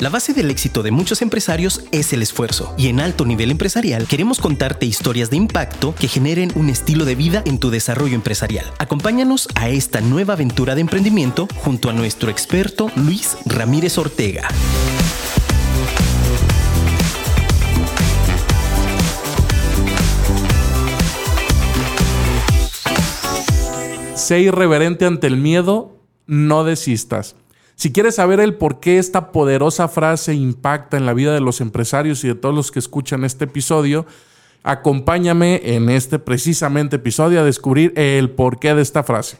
La base del éxito de muchos empresarios es el esfuerzo, y en alto nivel empresarial queremos contarte historias de impacto que generen un estilo de vida en tu desarrollo empresarial. Acompáñanos a esta nueva aventura de emprendimiento junto a nuestro experto Luis Ramírez Ortega. Sé irreverente ante el miedo, no desistas. Si quieres saber el por qué esta poderosa frase impacta en la vida de los empresarios y de todos los que escuchan este episodio, acompáñame en este precisamente episodio a descubrir el porqué de esta frase.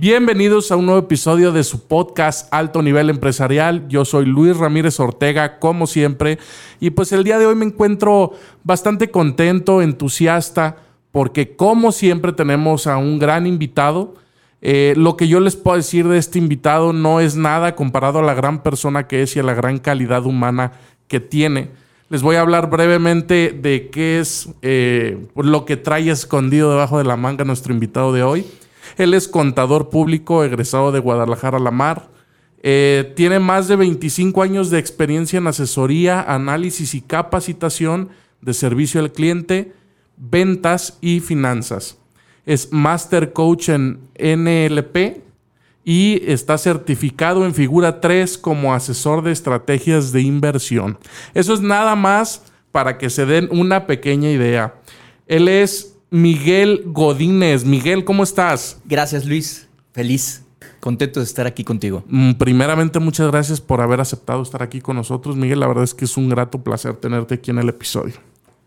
Bienvenidos a un nuevo episodio de su podcast Alto Nivel Empresarial. Yo soy Luis Ramírez Ortega, como siempre, y pues el día de hoy me encuentro bastante contento, entusiasta, porque como siempre tenemos a un gran invitado. Eh, lo que yo les puedo decir de este invitado no es nada comparado a la gran persona que es y a la gran calidad humana que tiene. Les voy a hablar brevemente de qué es eh, lo que trae escondido debajo de la manga nuestro invitado de hoy. Él es contador público egresado de Guadalajara La Mar. Eh, tiene más de 25 años de experiencia en asesoría, análisis y capacitación de servicio al cliente, ventas y finanzas. Es Master Coach en NLP y está certificado en figura 3 como asesor de estrategias de inversión. Eso es nada más para que se den una pequeña idea. Él es Miguel Godínez. Miguel, ¿cómo estás? Gracias, Luis. Feliz, contento de estar aquí contigo. Mm, primeramente, muchas gracias por haber aceptado estar aquí con nosotros, Miguel. La verdad es que es un grato placer tenerte aquí en el episodio.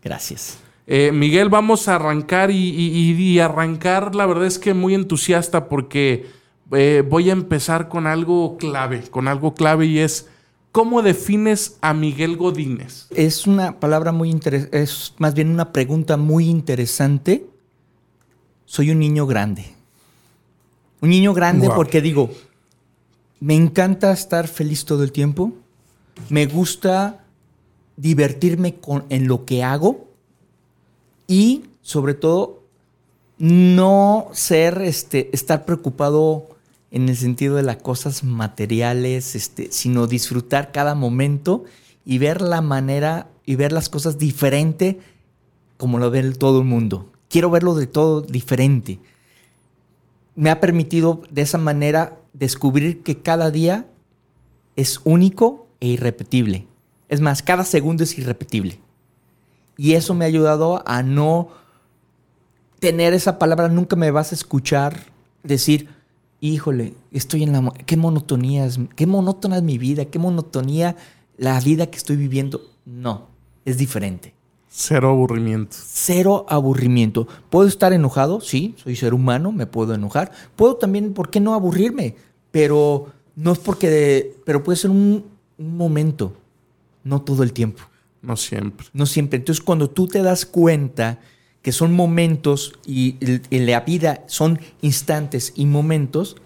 Gracias. Eh, Miguel, vamos a arrancar y, arrancar, la verdad es que muy entusiasta porque eh, voy a empezar con algo clave, con algo clave y es ¿Cómo defines a Miguel Godínez? Es una palabra muy interesante, es más bien una pregunta muy interesante. Soy un niño grande. Un niño grande porque digo, me encanta estar feliz todo el tiempo. Me gusta divertirme con, en lo que hago. Y sobre todo, no ser, este, estar preocupado en el sentido de las cosas materiales, este, sino disfrutar cada momento y ver la manera y ver las cosas diferente como lo ve todo el mundo. Quiero verlo de todo diferente. Me ha permitido de esa manera descubrir que cada día es único e irrepetible. Es más, cada segundo es irrepetible. Y eso me ha ayudado a no tener esa palabra, nunca me vas a escuchar decir, híjole, estoy en la... Qué monotonía es, qué monótona es mi vida, qué monotonía la vida que estoy viviendo. No, es diferente. Cero aburrimiento. Cero aburrimiento. ¿Puedo estar enojado? Sí, soy ser humano, me puedo enojar. Puedo también, ¿por qué no aburrirme? Pero no es porque... pero puede ser un, momento, no todo el tiempo. No siempre. No siempre. Entonces, cuando tú te das cuenta que son momentos y en la vida son instantes y momentos,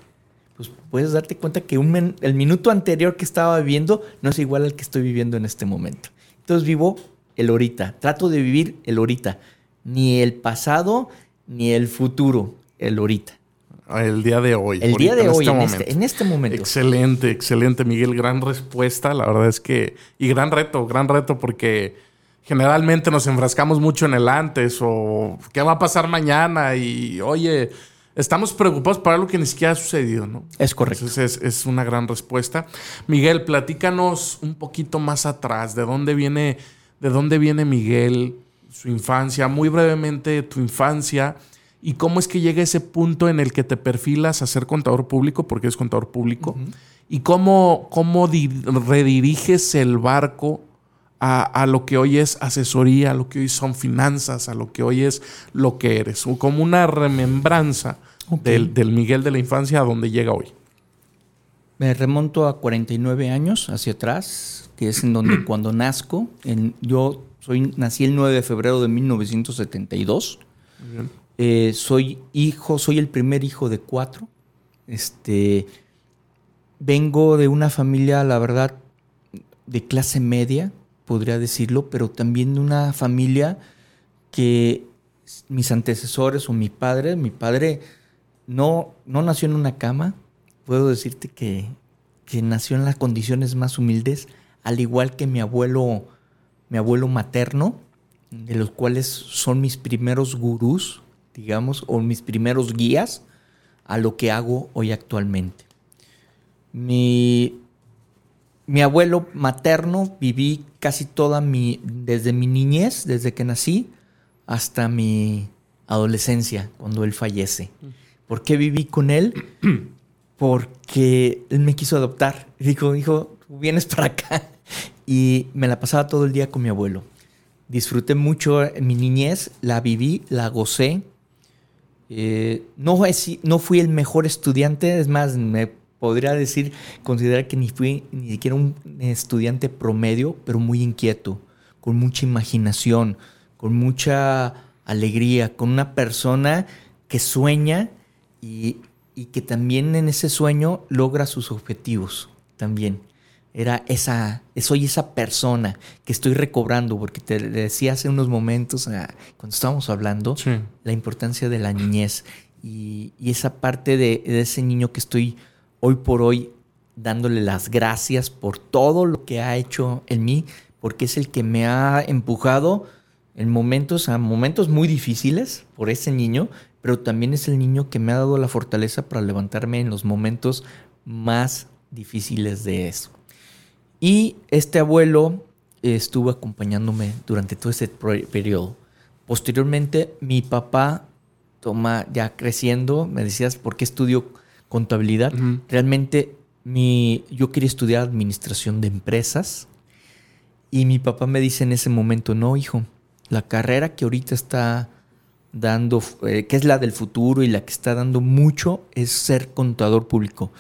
pues puedes darte cuenta que el minuto anterior que estaba viviendo no es igual al que estoy viviendo en este momento. Entonces vivo el ahorita, trato de vivir el ahorita, ni el pasado ni el futuro, el ahorita. El día de hoy. El día de hoy, este en, este, en, este, momento. Excelente, excelente, Miguel. Gran respuesta. La verdad es que. Y gran reto, gran reto, porque generalmente nos enfrascamos mucho en el antes o qué va a pasar mañana y oye, estamos preocupados por algo que ni siquiera ha sucedido, ¿no? Es correcto. Entonces es, una gran respuesta. Miguel, platícanos un poquito más atrás, ¿de dónde viene, de dónde viene Miguel, su infancia, muy brevemente tu infancia? ¿Y cómo es que llega ese punto en el que te perfilas a ser contador público, porque es contador público? ¿Y cómo, cómo rediriges el barco a, lo que hoy es asesoría, a lo que hoy son finanzas, a lo que hoy es lo que eres, o como una remembranza del, Miguel de la infancia a donde llega hoy. Me remonto a 49 años hacia atrás, que es en donde cuando nazco, en, yo soy, nací el 9 de febrero de 1972. Eh, soy hijo, soy el primer hijo de cuatro. Este, vengo de una familia, la verdad, de clase media podría decirlo, pero también de una familia que mis antecesores o mi padre, mi padre no, no nació en una cama, puedo decirte que, que nació en las condiciones más humildes, al igual que mi abuelo, mi abuelo materno, de los cuales son mis primeros gurús, digamos, o mis primeros guías a lo que hago hoy actualmente. Mi, mi abuelo materno viví casi toda mi, desde mi niñez, desde que nací, hasta mi adolescencia, cuando él fallece. ¿Por qué viví con él? Porque él me quiso adoptar. Dijo, hijo, vienes para acá. Y me la pasaba todo el día con mi abuelo. Disfruté mucho mi niñez, la viví, la gocé. Eh, no, no fui el mejor estudiante, es más, me podría decir, considerar que ni fui ni siquiera un estudiante promedio, pero muy inquieto, con mucha imaginación, con mucha alegría, con una persona que sueña y, que también en ese sueño logra sus objetivos también. Era esa, soy esa persona que estoy recobrando, porque te decía hace unos momentos, ah, cuando estábamos hablando, la importancia de la niñez y, esa parte de, de, ese niño que estoy hoy por hoy dándole las gracias por todo lo que ha hecho en mí, porque es el que me ha empujado en momentos, a momentos muy difíciles por ese niño, pero también es el niño que me ha dado la fortaleza para levantarme en los momentos más difíciles de eso. Y este abuelo estuvo acompañándome durante todo ese periodo. Posteriormente, mi papá, toma, ya creciendo, me decías, ¿por qué estudio contabilidad? Realmente mi, yo quería estudiar administración de empresas y mi papá me dice en ese momento, no, hijo, la carrera que ahorita está dando, eh, que es la del futuro y la que está dando mucho, es ser contador público.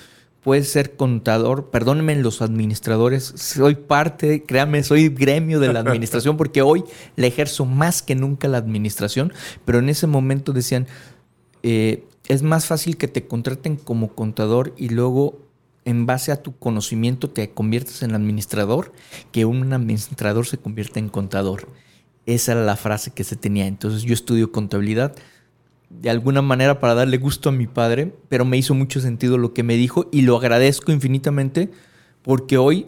Puedes ser contador, perdónenme los administradores, soy parte, créanme, soy gremio de la administración porque hoy le ejerzo más que nunca la administración, pero en ese momento decían, eh, es más fácil que te contraten como contador y luego en base a tu conocimiento te conviertes en administrador que un administrador se convierte en contador. Esa era la frase que se tenía. Entonces yo estudio contabilidad de alguna manera para darle gusto a mi padre, pero me hizo mucho sentido lo que me dijo y lo agradezco infinitamente porque hoy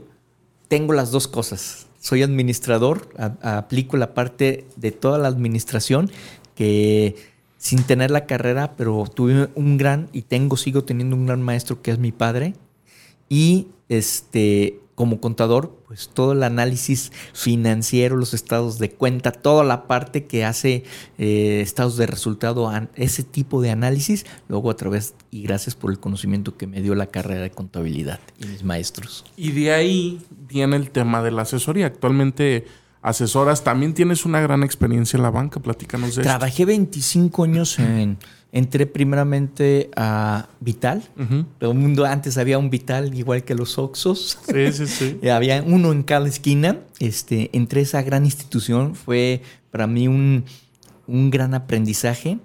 tengo las dos cosas. Soy administrador, aplico la parte de toda la administración que sin tener la carrera, pero tuve un gran y tengo, sigo teniendo un gran maestro que es mi padre. Y este, como contador, pues todo el análisis financiero, los estados de cuenta, toda la parte que hace eh, estados de resultado, ese tipo de análisis, luego a través y gracias por el conocimiento que me dio la carrera de contabilidad y mis maestros. Y de ahí viene el tema de la asesoría. Actualmente asesoras, también tienes una gran experiencia en la banca, platícanos de Trabajé 25 años en Entré primeramente a Vital. Todo el mundo antes había un Vital igual que los Oxos. Sí, sí, sí. había uno en cada esquina. Este, entré a esa gran institución. Fue para mí un, gran aprendizaje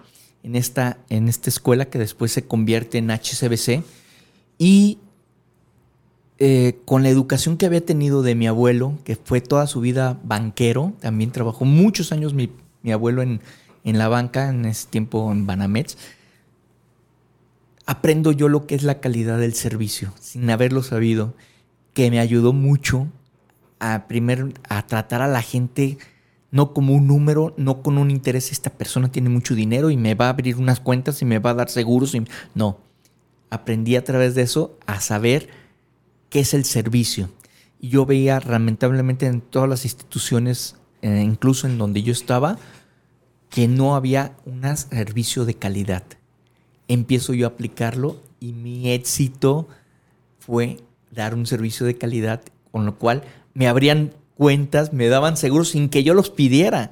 en esta, en esta escuela que después se convierte en HCBC. Y eh, con la educación que había tenido de mi abuelo, que fue toda su vida banquero, también trabajó muchos años mi, mi abuelo en en la banca, en ese tiempo en Banamex, aprendo yo lo que es la calidad del servicio, sin haberlo sabido, que me ayudó mucho a, primero, a tratar a la gente no como un número, no con un interés, esta persona tiene mucho dinero y me va a abrir unas cuentas y me va a dar seguros. Y... No, aprendí a través de eso a saber qué es el servicio. Y yo veía lamentablemente en todas las instituciones, eh, incluso en donde yo estaba, que no había un servicio de calidad. Empiezo yo a aplicarlo y mi éxito fue dar un servicio de calidad, con lo cual me abrían cuentas, me daban seguros sin que yo los pidiera.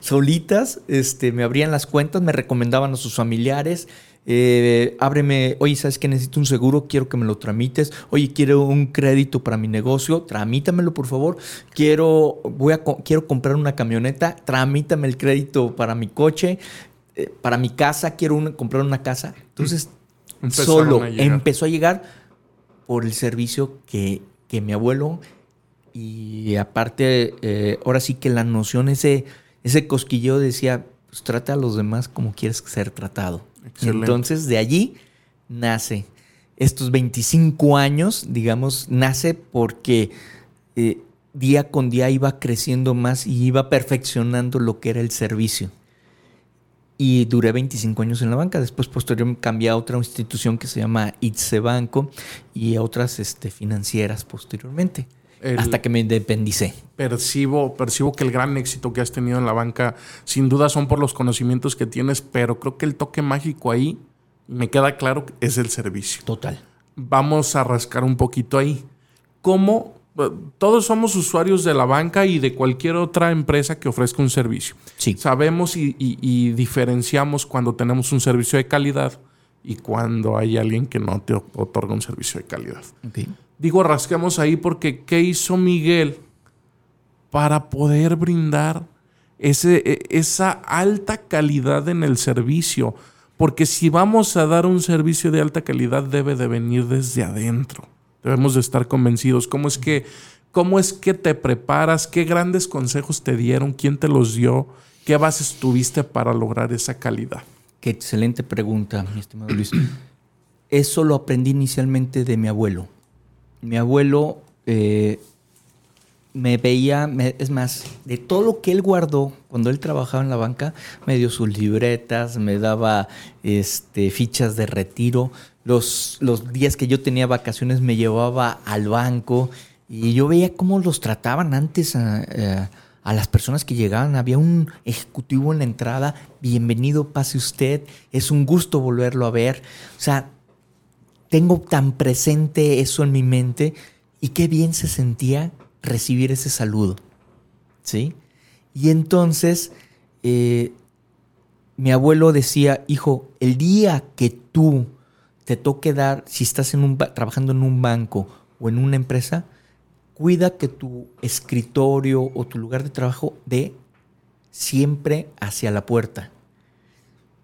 Solitas este, me abrían las cuentas, me recomendaban a sus familiares, eh, ábreme, oye, ¿sabes que necesito un seguro? Quiero que me lo tramites. Oye, quiero un crédito para mi negocio, tramítamelo por favor. Quiero, voy a, quiero comprar una camioneta, tramítame el crédito para mi coche, eh, para mi casa, quiero comprar una casa. Entonces, solo empezó a llegar por el servicio que, que mi abuelo y aparte, eh, ahora sí que la noción, ese, ese cosquilleo decía, pues trata a los demás como quieres ser tratado. Entonces de allí nace. estos 25 años, digamos, nace porque eh, día con día iba creciendo más y iba perfeccionando lo que era el servicio. Y duré 25 años en la banca. Después, posteriormente, cambié a otra institución que se llama Itze Banco y a otras este, financieras posteriormente. Hasta que me independicé. Percibo, percibo que el gran éxito que has tenido en la banca, sin duda, son por los conocimientos que tienes, pero creo que el toque mágico ahí, me queda claro, es el servicio. Total. Vamos a rascar un poquito ahí. ¿Cómo todos somos usuarios de la banca y de cualquier otra empresa que ofrezca un servicio. Sí. Sabemos y, diferenciamos cuando tenemos un servicio de calidad y cuando hay alguien que no te otorga un servicio de calidad. Digo, rasquemos ahí porque ¿qué hizo Miguel para poder brindar ese, e, esa alta calidad en el servicio? Porque si vamos a dar un servicio de alta calidad debe de venir desde adentro. Debemos de estar convencidos. ¿Cómo es que, cómo es que te preparas? ¿Qué grandes consejos te dieron? ¿Quién te los dio? ¿Qué bases tuviste para lograr esa calidad? Qué excelente pregunta, mi estimado Luis. Eso lo aprendí inicialmente de mi abuelo. Mi abuelo eh, me veía, es más, de todo lo que él guardó cuando él trabajaba en la banca, me dio sus libretas, me daba este, fichas de retiro, los, días que yo tenía vacaciones me llevaba al banco y yo veía cómo los trataban antes a, las personas que llegaban. Había un ejecutivo en la entrada, bienvenido, pase usted, es un gusto volverlo a ver. O sea, tengo tan presente eso en mi mente y qué bien se sentía recibir ese saludo. ¿Sí? Y entonces eh, mi abuelo decía, hijo, el día que tú te toque dar, si estás en un, trabajando en un banco o en una empresa, cuida que tu escritorio o tu lugar de trabajo dé siempre hacia la puerta.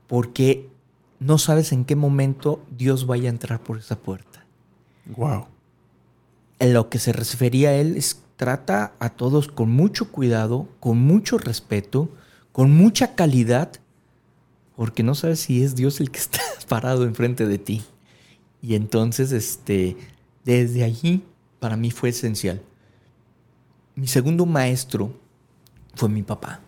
Porque no sabes en qué momento Dios vaya a entrar por esa puerta. Wow. En lo que se refería a él es trata a todos con mucho cuidado, con mucho respeto, con mucha calidad, porque no sabes si es Dios el que está parado enfrente de ti. Y entonces, este, desde allí, para mí fue esencial. Mi segundo maestro fue mi papá.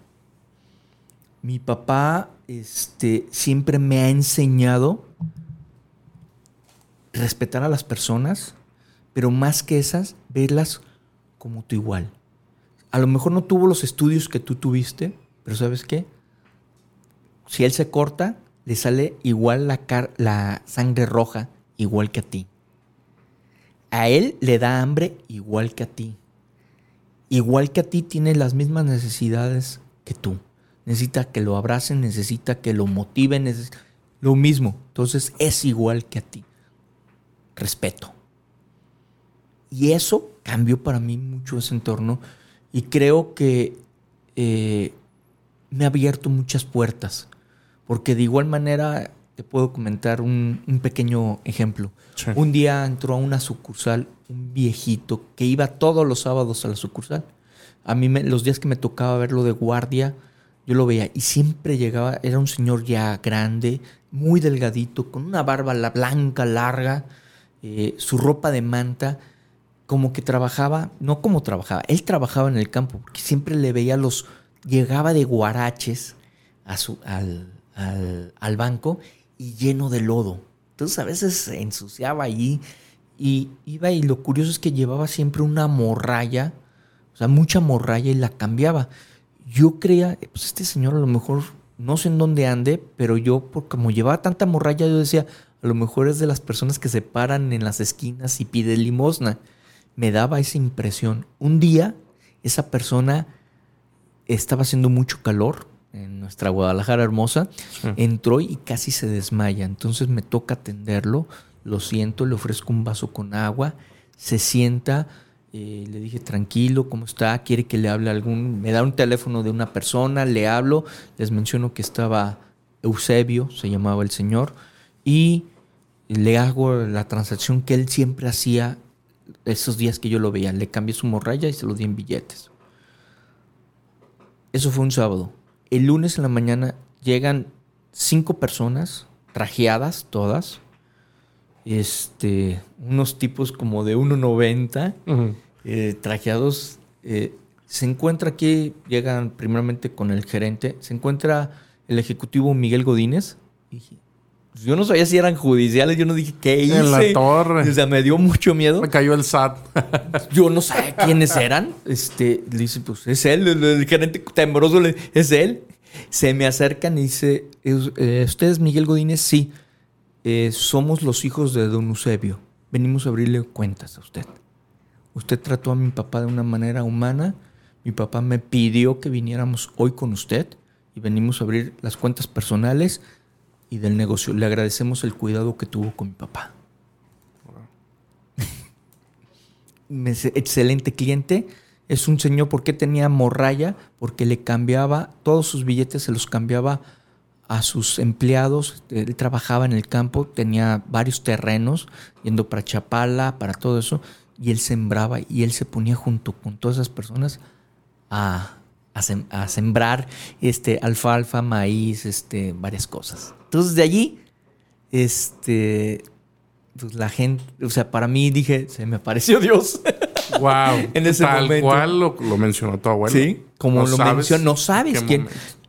Mi papá este, siempre me ha enseñado respetar a las personas, pero más que esas, verlas como tu igual. A lo mejor no tuvo los estudios que tú tuviste, pero ¿sabes qué? Si él se corta, le sale igual la, la sangre roja igual que a ti. A él le da hambre igual que a ti. Igual que a ti tiene las mismas necesidades que tú. Necesita que lo abracen, necesita que lo motiven, lo mismo. Entonces es igual que a ti. Respeto. Y eso cambió para mí mucho ese entorno y creo que eh, me ha abierto muchas puertas. Porque de igual manera te puedo comentar un, pequeño ejemplo. Un día entró a una sucursal un viejito que iba todos los sábados a la sucursal. A mí los días que me tocaba verlo de guardia, yo lo veía y siempre llegaba, era un señor ya grande, muy delgadito, con una barba blanca, larga, eh, su ropa de manta, como que trabajaba, no como trabajaba, él trabajaba en el campo, porque siempre le veía los, llegaba de guaraches a su, al, al, banco y lleno de lodo. Entonces a veces se ensuciaba allí y iba y lo curioso es que llevaba siempre una morralla, o sea, mucha morralla y la cambiaba. Yo creía, pues este señor a lo mejor, no sé en dónde ande, pero yo, por como llevaba tanta morralla, yo decía, a lo mejor es de las personas que se paran en las esquinas y pide limosna. Me daba esa impresión. Un día, esa persona estaba haciendo mucho calor, en nuestra Guadalajara hermosa, entró y casi se desmaya. Entonces me toca atenderlo, lo siento, le ofrezco un vaso con agua, se sienta, eh, le dije tranquilo, ¿cómo está? ¿Quiere que le hable algún? Me da un teléfono de una persona, le hablo, les menciono que estaba Eusebio, se llamaba el señor, y le hago la transacción que él siempre hacía esos días que yo lo veía. Le cambié su morralla y se lo di en billetes. Eso fue un sábado el lunes en la mañana llegan cinco personas, trajeadas todas, este, unos tipos como de 1,90, eh, trajeados. Eh, se encuentra aquí, llegan primeramente con el gerente, se encuentra el ejecutivo Miguel Godínez. Y yo no sabía si eran judiciales, yo no dije qué hice. En la torre. O sea, me dio mucho miedo. Me cayó el SAT. yo no sabía quiénes eran. Este, le dice, pues es él, el, gerente temoroso, es él. Se me acercan y dice, eh, ¿usted es Miguel Godínez? Sí. Eh, somos los hijos de don Eusebio. Venimos a abrirle cuentas a usted. Usted trató a mi papá de una manera humana. Mi papá me pidió que viniéramos hoy con usted y venimos a abrir las cuentas personales y del negocio. Le agradecemos el cuidado que tuvo con mi papá. Excelente cliente. Es un señor, ¿por qué tenía morralla? Porque le cambiaba, todos sus billetes se los cambiaba a sus empleados. Él trabajaba en el campo, tenía varios terrenos, yendo para Chapala, para todo eso, y él sembraba y él se ponía junto con todas esas personas a, a, sembrar este, alfalfa, maíz, este, varias cosas. Entonces de allí, este, pues la gente, o sea, para mí dije, se me apareció Dios. Wow. en ese Tal momento. cual lo, mencionó tu abuelo. Sí, como lo mencionó, no sabes quién.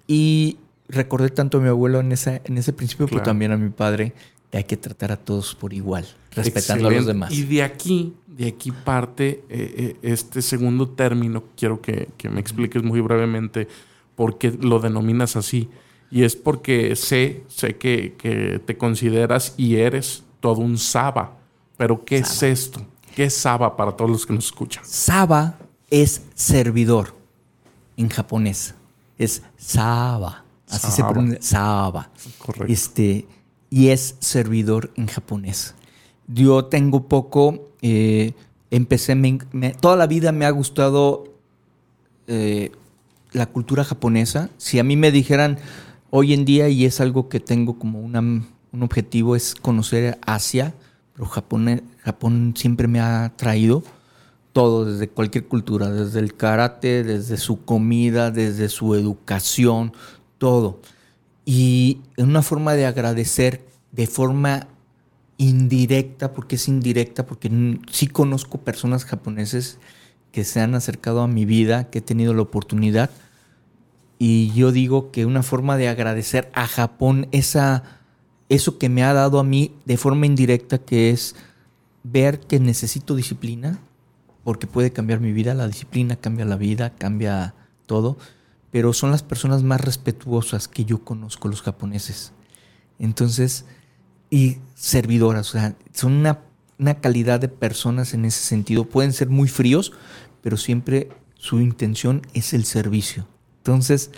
Y recordé tanto a mi abuelo en, esa, en ese principio, pero también a mi padre, hay que tratar a todos por igual, respetando a los demás. Y de aquí, de aquí parte eh, eh, este segundo término. Quiero que, me expliques muy brevemente por qué lo denominas así. Y es porque sé, sé que, te consideras y eres todo un Saba. Pero ¿qué es esto? ¿Qué es Saba para todos los que nos escuchan? Saba es servidor en japonés. Es Saba. Así se pronuncia. Saba. Correcto. Este, y es servidor en japonés. Yo tengo poco, eh, empecé, toda la vida me ha gustado eh, la cultura japonesa. Si a mí me dijeran hoy en día, y es algo que tengo como una, un objetivo, es conocer Asia, pero Japón, Japón siempre me ha traído todo, desde cualquier cultura, desde el karate, desde su comida, desde su educación, todo. Y una forma de agradecer de forma indirecta, porque es indirecta, porque sí conozco personas japoneses que se han acercado a mi vida, que he tenido la oportunidad. Y yo digo que una forma de agradecer a Japón esa, eso que me ha dado a mí de forma indirecta, que es ver que necesito disciplina, porque puede cambiar mi vida, la disciplina cambia la vida, cambia todo pero son las personas más respetuosas que yo conozco, los japoneses. Entonces, y servidoras, o sea, son una, calidad de personas en ese sentido. Pueden ser muy fríos, pero siempre su intención es el servicio. Entonces,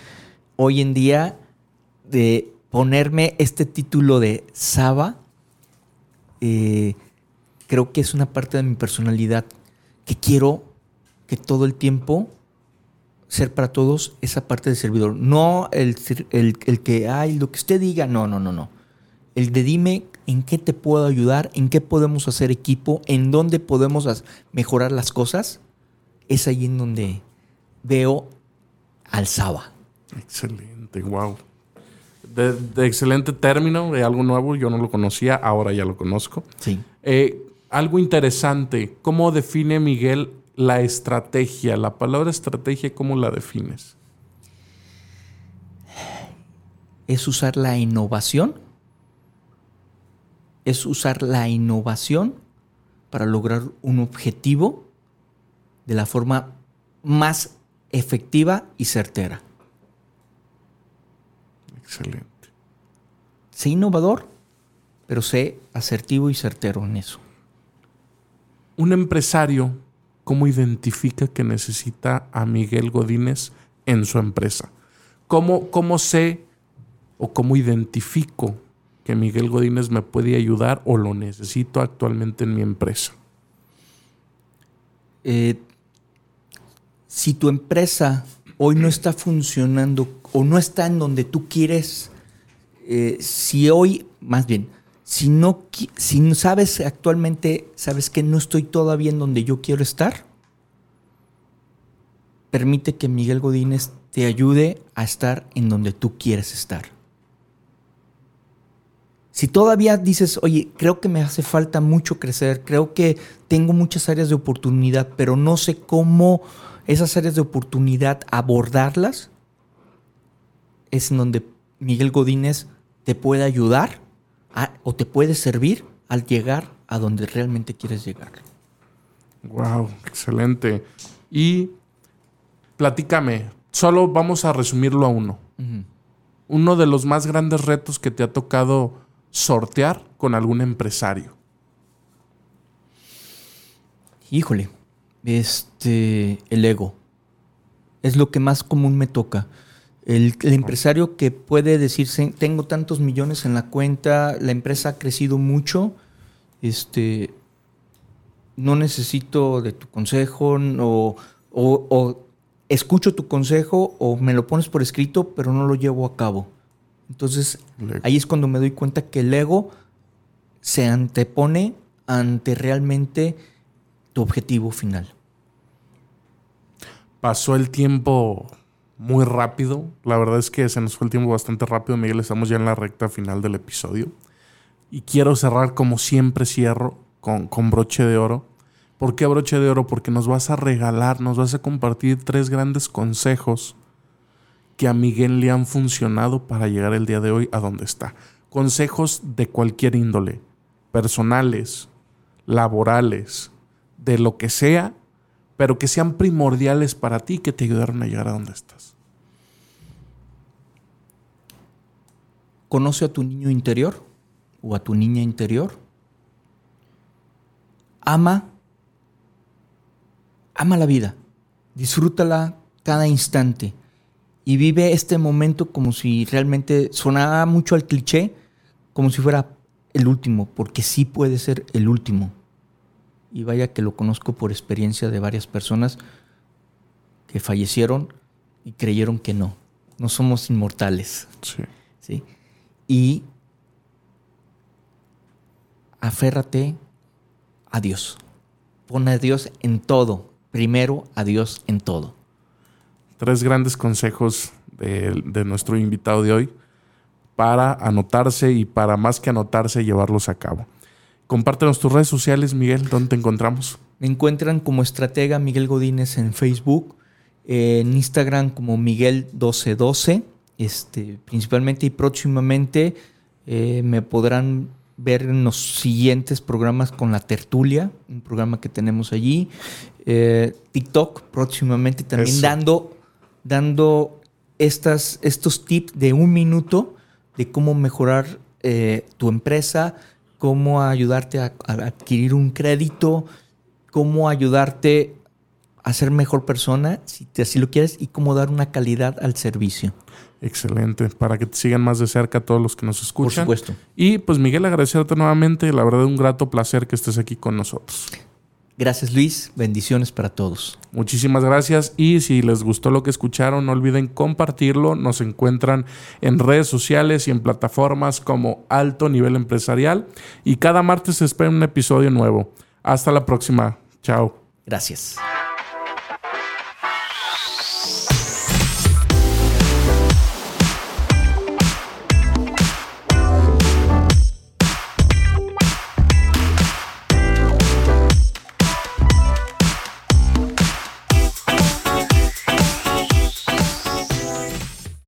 hoy en día, de ponerme este título de Saba, eh, creo que es una parte de mi personalidad que quiero que todo el tiempo ser para todos esa parte del servidor. No el, el, que, ay, lo que usted diga, no, no, no, no. El de dime en qué te puedo ayudar, en qué podemos hacer equipo, en dónde podemos mejorar las cosas, es ahí en donde veo al Saba. Excelente, wow. De, excelente término, de algo nuevo, yo no lo conocía, ahora ya lo conozco. Sí. Eh, algo interesante, ¿cómo define Miguel la estrategia. La palabra estrategia, ¿cómo la defines? Es usar la innovación. Es usar la innovación para lograr un objetivo de la forma más efectiva y certera. Excelente. Sé innovador, pero sé asertivo y certero en eso. Un empresario cómo identifica que necesita a Miguel Godínez en su empresa. ¿Cómo, cómo sé o cómo identifico que Miguel Godínez me puede ayudar o lo necesito actualmente en mi empresa? Eh, si tu empresa hoy no está funcionando o no está en donde tú quieres, eh, si hoy, más bien, si no, si sabes actualmente, sabes que no estoy todavía en donde yo quiero estar, permite que Miguel Godínez te ayude a estar en donde tú quieres estar. Si todavía dices, oye, creo que me hace falta mucho crecer, creo que tengo muchas áreas de oportunidad, pero no sé cómo esas áreas de oportunidad abordarlas, es en donde Miguel Godínez te puede ayudar o te puede servir al llegar a donde realmente quieres llegar. Wow, excelente. Y platícame, solo vamos a resumirlo a uno. Uno de los más grandes retos que te ha tocado sortear con algún empresario? Híjole, este, el ego. Es lo que más común me toca. El, empresario que puede decirse, tengo tantos millones en la cuenta, la empresa ha crecido mucho, este, no necesito de tu consejo, o, o escucho tu consejo, o me lo pones por escrito, pero no lo llevo a cabo. Entonces, ahí es cuando me doy cuenta que el ego se antepone ante realmente tu objetivo final. Pasó el tiempo muy rápido. La verdad es que se nos fue el tiempo bastante rápido, Miguel. Estamos ya en la recta final del episodio. Y quiero cerrar como siempre cierro con, con broche de oro. ¿Por qué broche de oro? Porque nos vas a regalar, nos vas a compartir tres grandes consejos que a Miguel le han funcionado para llegar el día de hoy a donde está. Consejos de cualquier índole, personales, laborales, de lo que sea, pero que sean primordiales para ti, que te ayudaron a llegar a donde estás. Conoce a tu niño interior o a tu niña interior. Ama, ama la vida, disfrútala cada instante y vive este momento como si realmente sonara mucho al cliché, como si fuera el último, porque sí puede ser el último. Y vaya que lo conozco por experiencia de varias personas que fallecieron y creyeron que no. No somos inmortales. Sí. ¿sí? Y aférrate a Dios. Pon a Dios en todo. Primero a Dios en todo tres grandes consejos de, nuestro invitado de hoy para anotarse y para más que anotarse, llevarlos a cabo. Compártenos tus redes sociales, Miguel, ¿dónde te encontramos? Me encuentran como estratega Miguel Godínez en Facebook, en Instagram como Miguel1212, este, principalmente y próximamente eh, me podrán ver en los siguientes programas con la tertulia, un programa que tenemos allí. Eh, TikTok próximamente también dando dando estas, estos tips de un minuto de cómo mejorar eh, tu empresa, cómo ayudarte a, adquirir un crédito, cómo ayudarte a ser mejor persona, si así lo quieres, y cómo dar una calidad al servicio. Excelente, para que te sigan más de cerca todos los que nos escuchan. Por supuesto. Y pues Miguel, agradecerte nuevamente, la verdad un grato placer que estés aquí con nosotros. Gracias Luis, bendiciones para todos. Muchísimas gracias y si les gustó lo que escucharon, no olviden compartirlo. Nos encuentran en redes sociales y en plataformas como Alto Nivel Empresarial y cada martes se espera un episodio nuevo. Hasta la próxima. Chao. Gracias.